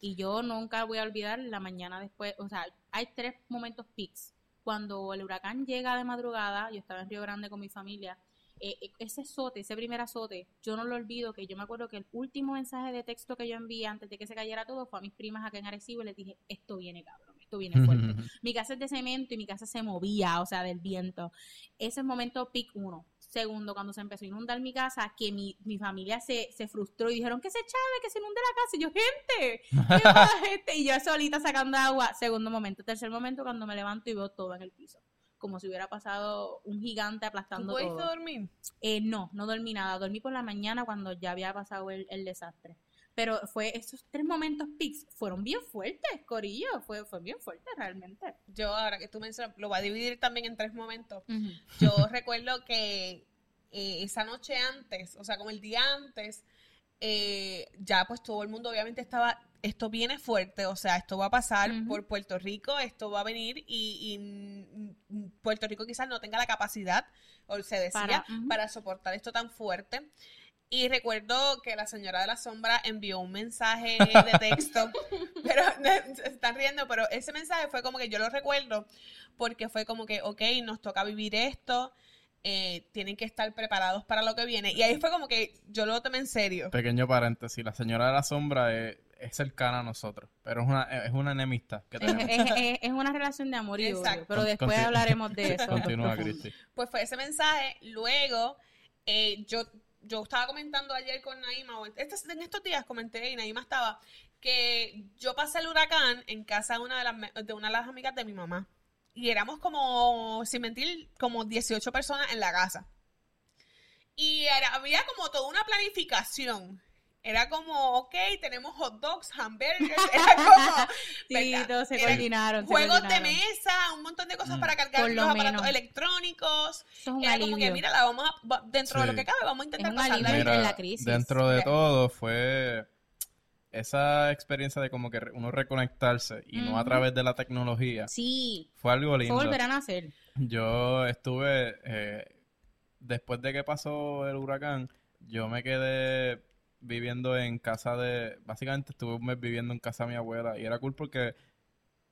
Y yo nunca voy a olvidar la mañana después, o sea, hay tres momentos peaks. Cuando el huracán llega de madrugada, yo estaba en Río Grande con mi familia, eh, eh, ese azote, ese primer azote, yo no lo olvido, que yo me acuerdo que el último mensaje de texto que yo envié antes de que se cayera todo fue a mis primas acá en Arecibo y les dije, esto viene cabrón, esto viene fuerte. Mi casa es de cemento y mi casa se movía, o sea, del viento. Ese es el momento pic uno. Segundo, cuando se empezó a inundar mi casa, que mi, mi familia se, se frustró y dijeron que se chave, que se inunde la casa. Y yo, gente, ¿qué pasa, gente? Y yo solita sacando agua. Segundo momento. Tercer momento, cuando me levanto y veo todo en el piso. Como si hubiera pasado un gigante ¿Tú aplastando pudiste todo. dormir? Eh, no, no dormí nada. Dormí por la mañana cuando ya había pasado el, el desastre. Pero fue esos tres momentos pics fueron bien fuertes, Corillo. Fue, fue bien fuerte realmente. Yo, ahora que tú mencionas, lo voy a dividir también en tres momentos. Yo recuerdo que eh, esa noche antes, o sea, como el día antes, eh, ya pues todo el mundo obviamente estaba, esto viene fuerte, o sea, esto va a pasar por Puerto Rico, esto va a venir y, y, mm, mm, Puerto Rico quizás no tenga la capacidad, o se decía, Para- soportar esto tan fuerte. Y recuerdo que la señora de la sombra envió un mensaje de texto, pero se están riendo, pero ese mensaje fue como que yo lo recuerdo porque fue como que, ok, nos toca vivir esto, eh, tienen que estar preparados para lo que viene. Y ahí fue como que yo lo tomé en serio. Pequeño paréntesis, la señora de la sombra es, es cercana a nosotros, pero es una, es una enemistad que Es, tenemos. es- es- es una relación de amor y odio, pero después hablaremos de eso. Continúa. Cristi. Pues fue ese mensaje. Luego, eh, yo, yo estaba comentando ayer con Naima, o estos- en estos días comenté y Naima estaba, que yo pasé el huracán en casa de una de las, de una de las amigas de mi mamá. Y éramos como, sin mentir, como 18 personas en la casa. Y era- había como toda una planificación. Era como, ok, tenemos hot dogs, hamburgers, era como, ¿verdad? todos se Era coordinaron. se juegos de mesa, un montón de cosas Mm. para cargar los lo aparatos menos. electrónicos. Eso es un Era como que, mira, la vamos a, va- dentro de lo que cabe, vamos a intentar pasarla en la crisis. dentro de todo fue esa experiencia de como que uno reconectarse y no a través de la tecnología. Sí, Fue algo fue lindo. volver a nacer. Yo estuve, eh, después de que pasó el huracán, yo me quedé viviendo en casa de, básicamente estuve un mes viviendo en casa de mi abuela y era cool porque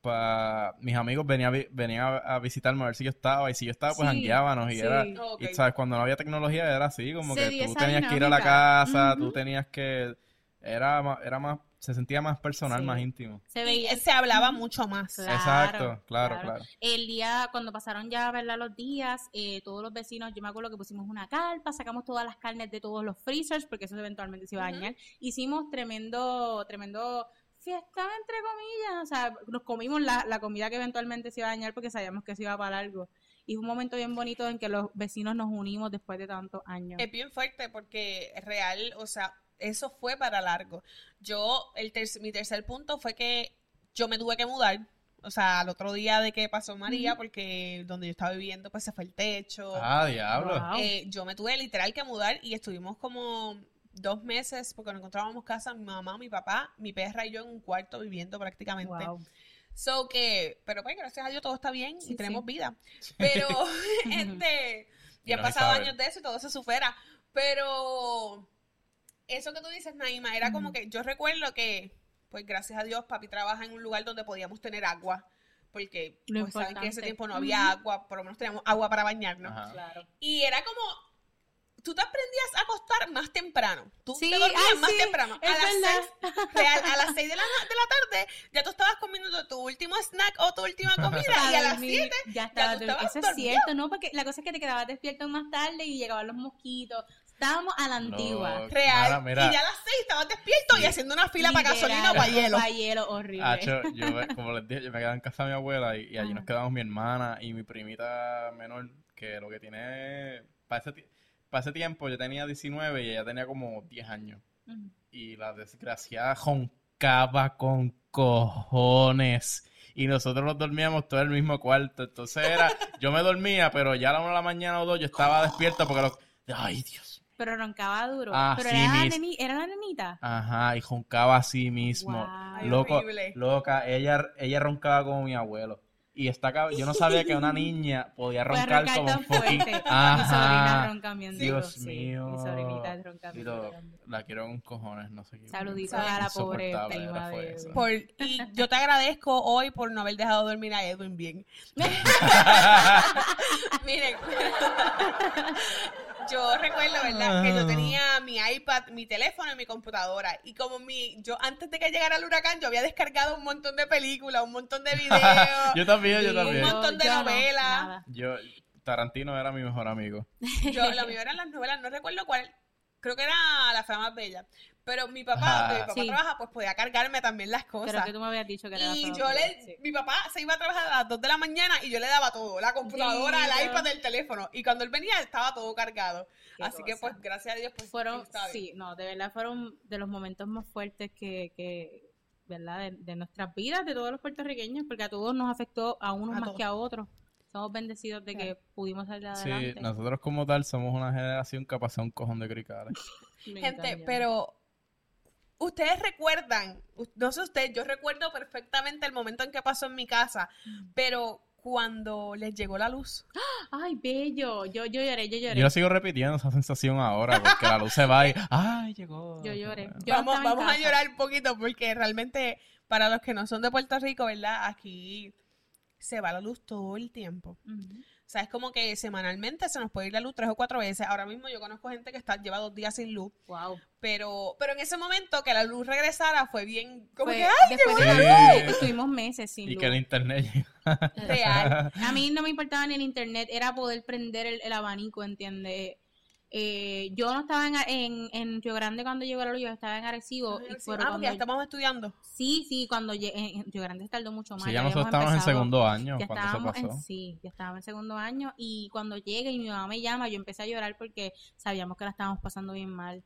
pa, mis amigos venían, venían a, a visitarme a ver si yo estaba y si yo estaba pues Sí, jangueábamos y sí. era, Ok. y sabes, cuando no había tecnología era así, como Se que tú tenías que ir a la casa, tú Ujú. tenías que, era era más, se sentía más personal, Sí. más íntimo. Se Y veía. se hablaba mucho más. Claro, Exacto, claro, claro. claro. El día, cuando pasaron ya, ¿verdad? Los días, eh, todos los vecinos, yo me acuerdo que pusimos una carpa, sacamos todas las carnes de todos los freezers, porque eso eventualmente se iba a dañar. Hicimos tremendo, tremendo fiesta, entre comillas. O sea, nos comimos la, la comida que eventualmente se iba a dañar porque sabíamos que se iba para algo. Y fue un momento bien bonito en que los vecinos nos unimos después de tantos años. Es bien fuerte porque real, o sea, eso fue para largo. Yo, el ter- mi tercer punto fue que yo me tuve que mudar. O sea, al otro día de que pasó María, porque donde yo estaba viviendo, pues se fue el techo. Ah, diablo. Wow. Eh, yo me tuve literal que mudar y estuvimos como dos meses porque no encontrábamos casa, mi mamá, mi papá, mi perra y yo en un cuarto viviendo prácticamente. Wow. So que, pero pues gracias a Dios todo está bien Sí, y tenemos sí. vida. Pero, este, ya han pasado años de eso y todo se supera. Pero eso que tú dices, Naima, era como que yo recuerdo que, pues gracias a Dios, papi trabaja en un lugar donde podíamos tener agua. Porque, Lo pues saben que en ese tiempo no había agua, por lo menos teníamos agua para bañarnos. Ajá. Claro. Y era como, tú te aprendías a acostar más temprano. Tú Sí, te dormías ay, más sí, temprano. A las, seis, real, a las 6 de la, de la tarde ya tú estabas comiendo tu último snack o tu última comida y a las 7 ya estaba tú dormido. estabas Eso es cierto, ¿no? Porque la cosa es que te quedabas despierto más tarde y llegaban los mosquitos. Estábamos a la antigua. Real. Mira, mira. Y ya a las 6 estabas despierto y haciendo una fila para gasolina o para hielo. Pa' hielo, horrible. Hacho, yo, me- como les dije, yo me quedaba en casa de mi abuela y, y allí nos quedamos mi hermana y mi primita menor, que lo que tiene, para ese para ese tiempo yo tenía 19 y ella tenía como 10 años. Y la desgraciada joncaba con cojones. Y nosotros nos dormíamos todo en el mismo cuarto. Entonces era, yo me dormía, pero ya a la una de la mañana o dos yo estaba despierto porque los... Ay, Dios. Pero roncaba duro. Ah, pero sí, era, la mis- neni- era la nenita. Ajá, y joncaba así mismo. Guau. Ay, Loco, horrible. loca, ella, ella roncaba como mi abuelo. Y está cab- yo no sabía que una niña podía roncar roncar como un fucking... fuerte. Mi sobrina Ajá. ronca bien duro, Dios sí. mío. Mi sobrinita ronca bien la quiero con cojones, no sé qué. Saluditos a la pobre prima de. Por, y yo te agradezco hoy por no haber dejado dormir a Edwin bien. Miren, yo recuerdo, ¿verdad? Que yo tenía mi iPad, mi teléfono y mi computadora. Y como mi, yo antes de que llegara el huracán, yo había descargado un montón de películas, un montón de videos. yo también, yo también. Un montón de yo novelas. Yo, Tarantino era mi mejor amigo. Yo, lo mío eran las novelas, no recuerdo cuál. Creo que era La Fama Más Bella. Pero mi papá, donde mi papá Sí. trabaja, pues podía cargarme también las cosas. que tú me habías dicho que era Y yo le, sí. mi papá se iba a trabajar a las 2 de la mañana y yo le daba todo, la computadora, el Lindo. iPad, el teléfono. Y cuando él venía estaba todo cargado. Qué Así que pues gracias a Dios pues fueron, sí, no, de verdad fueron de los momentos más fuertes que, que ¿verdad? De, de nuestras vidas, de todos los puertorriqueños, porque a todos nos afectó, a unos A más todos. que a otros. Somos bendecidos de que pudimos salir Sí, adelante. nosotros como tal somos una generación que ha pasado un cojón de cricales. Gente, pero ustedes recuerdan, no sé ustedes, yo recuerdo perfectamente el momento en que pasó en mi casa, Mm. pero cuando les llegó la luz. Ay, bello. Yo, yo lloré, yo lloré. Yo lo sigo repitiendo esa sensación ahora porque la luz se va y ¡ay, llegó! Yo lloré. Yo vamos vamos a llorar un poquito porque realmente para los que no son de Puerto Rico, ¿verdad? Aquí se va la luz todo el tiempo. Ujú. O sea, es como que semanalmente se nos puede ir la luz tres o cuatro veces. Ahora mismo yo conozco gente que está, lleva dos días sin luz. Wow. Pero, pero en ese momento que la luz regresara fue bien como Fue- que ¡ay, después de llegó! tanto, estuvimos meses sin Y luz. que el internet real! A mí no me importaba ni el internet, era poder prender el, el abanico, ¿entiendes? Eh, yo no estaba en, en, en Río Grande cuando llegó la luz, yo estaba en Arecibo. y ah, porque cuando- ya estamos estudiando. Sí, sí, cuando llegué, en Río Grande se tardó mucho más. Sí, ya nosotros estábamos en segundo año Ya cuando eso estábamos pasó. en, sí, ya estábamos en segundo año y cuando llega y mi mamá me llama, yo empecé a llorar porque sabíamos que la estábamos pasando bien mal.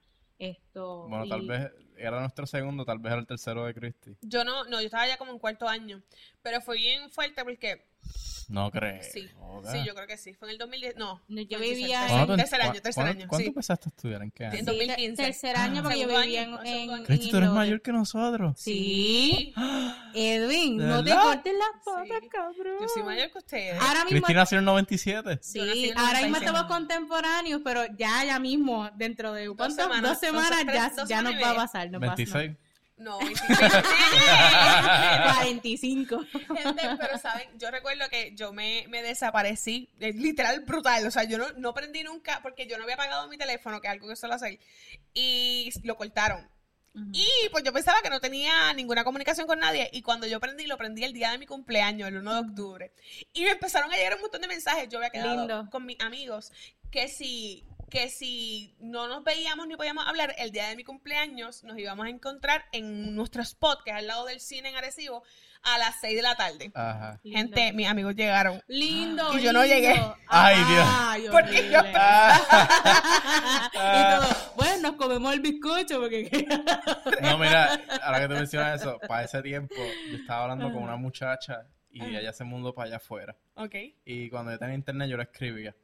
Esto, Bueno, y- tal vez era nuestro segundo, tal vez era el tercero de Christy. Yo no, no, yo estaba ya como en cuarto año. Pero fue bien fuerte porque, No creo. sí, sí, yo creo que sí. Fue en el 2010, no. No, yo vivía tercer- ¿Cuándo tú- tercer año, tercer año, ¿Cuándo sí. empezaste a estudiar? ¿En qué En año? Sí, 2015. ter- tercer año porque yo vivía año, en, en, en tú eres mayor que nosotros. Sí. Edwin, ¿De no te cortes las patas, Sí. cabrón. Yo soy mayor que ustedes. Ahora mismo, Cristina nació en el 97. sí, en ahora mismo 96. estamos contemporáneos, pero ya, ya mismo, dentro de ¿cuánto? semanas, dos semanas, dos- ya, ya nos va a pasar. Nos pasa- 26. No, 26. 45. Gente, pero saben, yo recuerdo que yo me, me desaparecí, eh, literal brutal, o sea, yo no, no prendí nunca porque yo no había apagado mi teléfono, que es algo que suelo hacer, y lo cortaron. Y pues yo pensaba que no tenía ninguna comunicación con nadie. Y cuando yo prendí, lo prendí el día de mi cumpleaños, el 1 de octubre. Y me empezaron a llegar un montón de mensajes. Yo había quedado Lindo. con mis amigos que si, que si no nos veíamos ni podíamos hablar el día de mi cumpleaños, nos íbamos a encontrar en nuestro spot, que es al lado del cine en Arecibo, a las 6 de la tarde. Ajá. Lindo. Gente, mis amigos llegaron. Lindo. Y yo no llegué. Ay, Dios. Ay, Porque yo-. Ah. y todo, bueno, nos comemos el bizcocho porque No, mira, ahora que tú mencionas eso, para ese tiempo yo estaba hablando con una muchacha y ella se mudó para allá afuera. Ok. Y cuando yo tenía internet yo le escribía.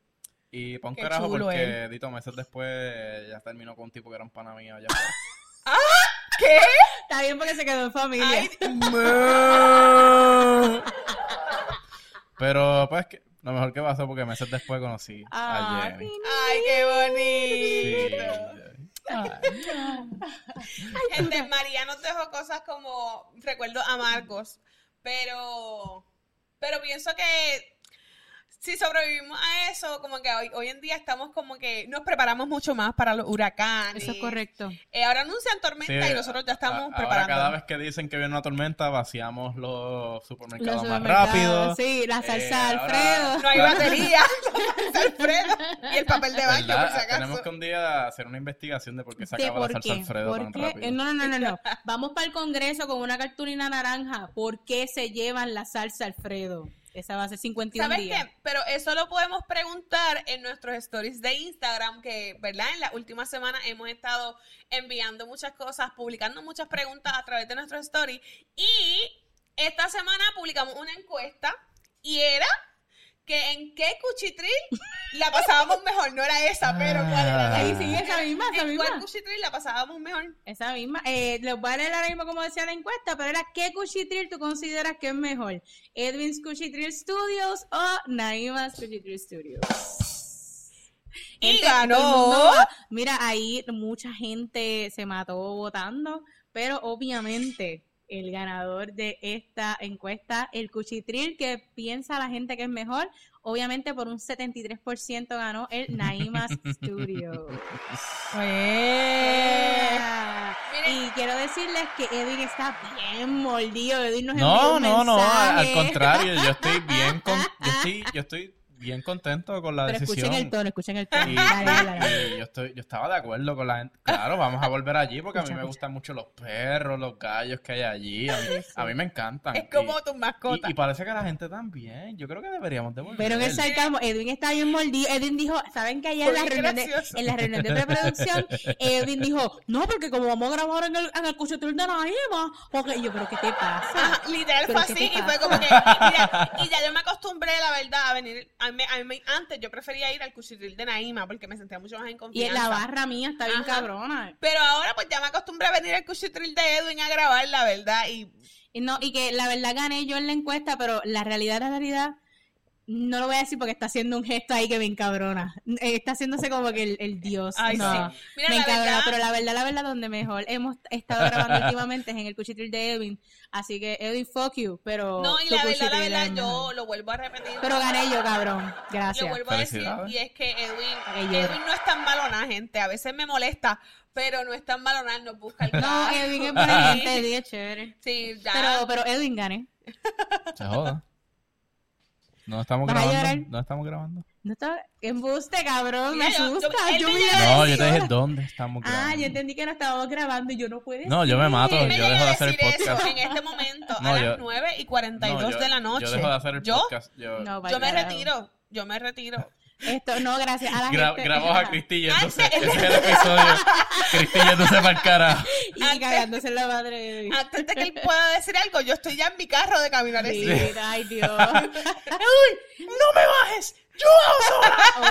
Y Qué carajo chulo porque, dito, meses después ya terminó con un tipo que era un pana mío allá afuera. ¿Qué? está bien porque se quedó en familia. Ay, Pero pues que, lo mejor que pasó porque meses después conocí a Ay, Jenny. ay, qué bonito. Sí. Gente, María nos dejó cosas como recuerdo amargos, pero pero pienso que si sobrevivimos a eso, como que hoy, hoy en día estamos como que nos preparamos mucho más para los huracanes. Eso es correcto. Eh, ahora anuncian tormenta Sí, y nosotros ya estamos a- ahora preparando. cada vez que dicen que viene una tormenta, vaciamos los supermercados Los más rápido. Sí, la Eh, salsa ahora- Alfredo. No hay batería, Alfredo, y el papel de baño, por si acaso. Tenemos que un día hacer una investigación de por qué se ¿De acaba la salsa qué? Alfredo ¿Por tan qué? rápido. Eh, No, no, no, no, no. Vamos para el Congreso con una cartulina naranja. ¿Por qué se llevan la salsa Alfredo? Esa va a ser 51 ¿Sabes días. qué? Pero eso lo podemos preguntar en nuestros stories de Instagram, que, ¿verdad? En la última semana hemos estado enviando muchas cosas, publicando muchas preguntas a través de nuestros stories. Y esta semana publicamos una encuesta y era que en qué cuchitril la pasábamos mejor. No era esa, pero ¿cuál era? Ahí sí, esa misma, esa ¿En cuál misma. cuchitril la pasábamos mejor? Esa misma. Eh, les voy a leer ahora mismo como decía la encuesta, pero era ¿qué cuchitril tú consideras que es mejor? ¿Edwin's Cuchitril Studios o Naima's Cuchitril Studios? Y Gente, ganó. mundo va- Mira, ahí mucha gente se mató votando, pero obviamente el ganador de esta encuesta, el cuchitril que piensa la gente que es mejor, obviamente por un 73% ganó el Naima's Studios. Miren. Y quiero decirles que Edwin está bien mordido. Edwin nos envió No, un no, no, al mensaje. contrario, yo estoy bien con, yo estoy, yo estoy bien contento con la Pero decisión. escuchen el tono, escuchen el tono. Y, Dale, dale, dale. y yo estoy, yo estaba de acuerdo con la gente. Claro, vamos a volver allí porque a mí Escucha, me escucha. gustan mucho los perros, los gallos que hay allí. A mí, a mí me encantan. Es como Y- tu mascota. y, y parece que la gente también. Yo creo que deberíamos de volver. Pero en el sarcasmo, Edwin está bien mordido. Edwin dijo, ¿saben que ayer en la, reunión de, en la reunión de preproducción, Edwin dijo, no, porque como vamos a grabar en el, en el cuchitril de Naima, porque yo, pero ¿qué te pasa? Ajá, literal ¿Pero fue así y fue como que y, mira, y ya yo me acostumbré la verdad a venir a mí, a mí- antes yo prefería ir al cuchitril de Naima porque me sentía mucho más en Y confianza en la barra mía está bien Ajá. cabrona. pero ahora pues ya me acostumbré a venir al cuchitril de Edwin a grabar la verdad y Y no, y que la verdad gané yo en la encuesta, pero la realidad, la realidad, no lo voy a decir porque está haciendo un gesto ahí que me encabrona. Eh, Está haciéndose como que el, el dios. Ay, no, sí. Mira, me la encabrona, verdad- pero la verdad, la verdad, donde mejor hemos estado grabando últimamente es en el cuchitril de Edwin. Así que Edwin, fuck you, pero. no y la verdad la verdad yo mejor. lo vuelvo a repetir Pero gané yo, cabrón. lo Gracias. vuelvo a decir y es que Edwin. Edwin no es tan malona gente a veces me molesta pero no es tan malona él nos busca el No. Edwin es buena gente, Edwin es chévere. sí ya Pero, pero Edwin gané. Se joda. No estamos ¿Vas a grabando. llorar? No estamos grabando. No está. Embuste, cabrón. Me yo- yo- asusta. Yo a No, yo te dije dónde estamos grabando. Ah, yo entendí que no estábamos grabando y yo no puedo No, yo me mato, yo dejo de hacer el podcast. en este momento No, a yo- las 9 y 42 No, yo- de la noche Yo dejo de hacer el ¿Yo? podcast. Yo No, yo me retiro yo me retiro Esto, no, gracias a la gra- gente. grabo a Cristi yéndose. Antes- Ese es el episodio. Cristi yéndose para el carajo. Y Antes- cagándose en la madre de antes de que él pueda decir algo yo estoy ya en mi carro de camino a Sí, decir Ay, Dios. ¡No me bajes! ¡Yo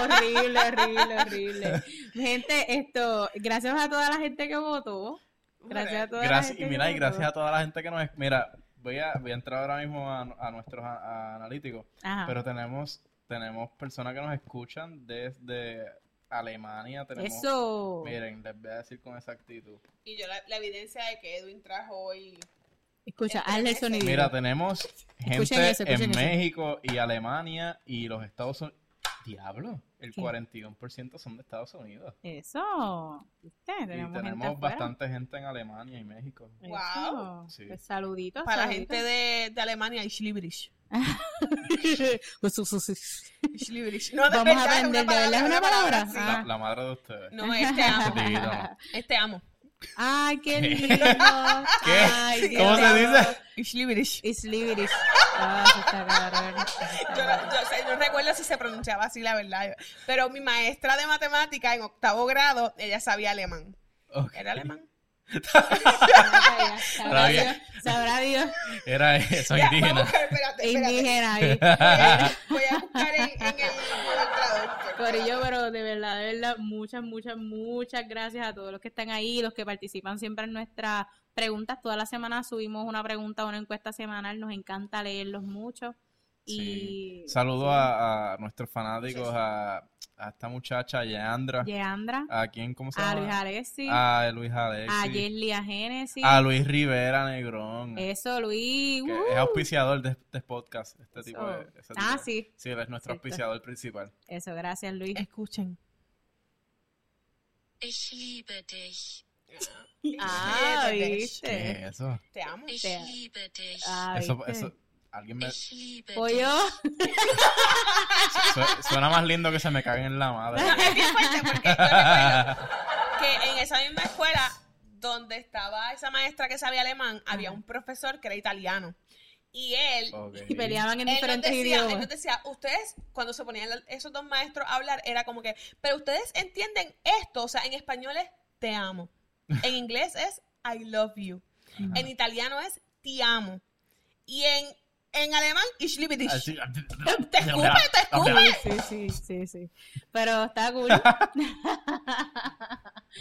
horrible, horrible, horrible. Gente, esto, gracias a toda la gente que votó. Gracias a toda la Gracias, gente y mira, que y votó. gracias a toda la gente que nos... Mira, voy a, voy a entrar ahora mismo a, a nuestros a- a analíticos. Ajá. Pero tenemos, tenemos personas que nos escuchan desde Alemania. Tenemos, Eso. Miren, les voy a decir con exactitud. y yo la, la evidencia de que Edwin trajo hoy Escucha, hazle el sonido. Mira, tenemos Escuchen gente eso, escuchen en eso. México y Alemania y los Estados Unidos. Diablo, el ¿Qué? 41% son de Estados Unidos. Eso. ¿Viste? Y Tenemos, gente tenemos afuera. bastante gente en Alemania y México. Wow. Sí. Pues saluditos. para la gente de, de Alemania y Schliebrig Pues, su- su- su- Schliebrig no Vamos a aprender, ¿de verdad es una palabra? sí. Ah. La, la madre de ustedes. no este amo este amo Ay, qué lindo. ¿Qué? Ay, Dios ¿Cómo se dice? Schliebrig It's Liberish. Ah, está cabrón. Yo, no- yo, o sea, no recuerdo si se pronunciaba así, la verdad. Pero mi maestra de matemática en octavo grado, ella sabía alemán. ¿Era alemán? Sabrá Dios, sabrá Dios. Era eso, Ya, voy a indígena. buscar, espérate, espérate. Indígena ahí. Voy a, voy a buscar en, en el. Corillo, pero de verdad, de verdad, muchas, muchas, muchas gracias a todos los que están ahí, los que participan siempre en nuestras preguntas. Toda la semana subimos una pregunta, una encuesta semanal. Nos encanta leerlos mucho. Sí. Y Saludos sí. a, a nuestros fanáticos, a, a esta muchacha, Yeandra. Yeandra, ¿A quién? ¿Cómo se a llama? Luis Alessi, A Luis a Alexis. Yesli, a Genesis. A Luis Rivera Negrón. Eso, Luis. que uh. es auspiciador de este podcast. Este tipo Eso. de, ese Ah, tipo de- sí. Sí, él es nuestro Cierto. auspiciador principal. Eso, gracias, Luis. Escuchen. Ich liebe dich. Ah, ¿viste? ¿Qué es eso? Te amo. Ich liebe dich. Ah, Eso, ¿viste? eso, alguien me... Pollo. su- Suena más lindo que se me caguen en la madre. Es bien fuerte porque yo recuerdo que en esa misma escuela donde estaba esa maestra que sabía alemán, había un profesor que era italiano. Y él, Ok. Y peleaban en él nos, diferentes decía, él idiomas. nos decía, ustedes, cuando se ponían la- esos dos maestros a hablar, era como que, pero ustedes entienden esto, o sea, en español es te amo, en inglés es I love you, en italiano es ti amo, y en, en alemán, ich liebe dich. Así- Te escupe, te escupe. Sí, sí, sí, sí. Pero está cool.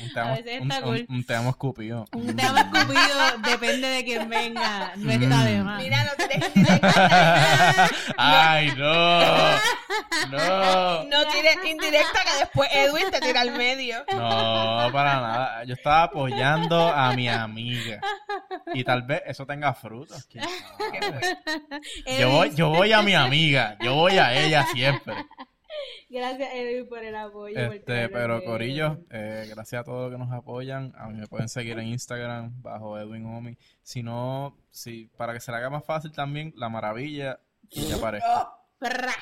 Un te A amo- veces un- está un- cool. un te amo escupido. Un tema escupido depende de quién venga. No está de más. Mira, no tires indirecta. Ay, no. No. No tires indirecta que después Edwin te tira al medio. No, para nada. Yo estaba apoyando a mi amiga. Y tal vez eso tenga frutos. Qué. Yo voy, yo voy a mi amiga. Yo voy a ella siempre. Gracias, Edwin, por el apoyo. Este, pero Corillo, eh, gracias a todos los que nos apoyan. A mí me pueden seguir en Instagram bajo Edwin Omi. Si no, si, para que se le haga más fácil también, la maravilla ya aparece.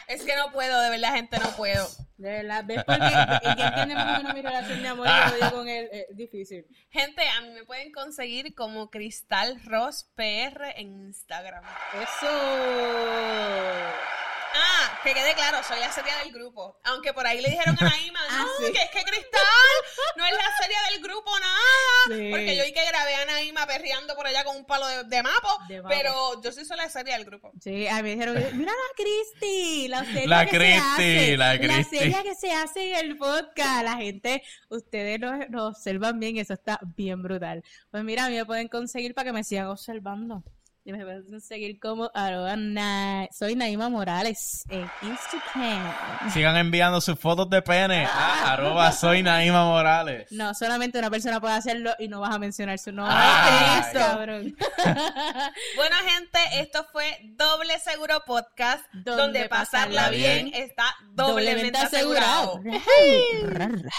Es que no puedo, de verdad, gente, no puedo. De verdad, ¿ves por qué? Y que entiende más o menos mi relación de amor y odio con él. Es difícil. Gente, a mí me pueden conseguir como Cristal Ross PR en Instagram. Eso. Ah, que quede claro, soy la serie del grupo. Aunque por ahí le dijeron a Naima, Ah, no, sí. que es que Cristal no es la serie del grupo nada. Sí. Porque yo vi que grabé a Naima perreando por allá con un palo de, de mapo, De pero yo sí soy la serie del grupo. Sí, a mí me dijeron, mira la Cristi, la serie La que Cristi, se hace, la Cristi. serie que se hace en el podcast, la gente, ustedes nos, nos observan bien, eso está bien brutal. Pues mira, a mí me pueden conseguir para que me sigan observando. Y me pueden conseguir como arroba na- soy Naima Morales en Instagram. Sigan enviando sus fotos de pene a arroba soy Naima Morales. No, solamente una persona puede hacerlo y no vas a mencionar su nombre. Cristo, cabrón. Bueno, gente, esto fue Doble Seguro Podcast, Donde donde, pasarla bien, bien está doblemente asegurado. Ra, ra.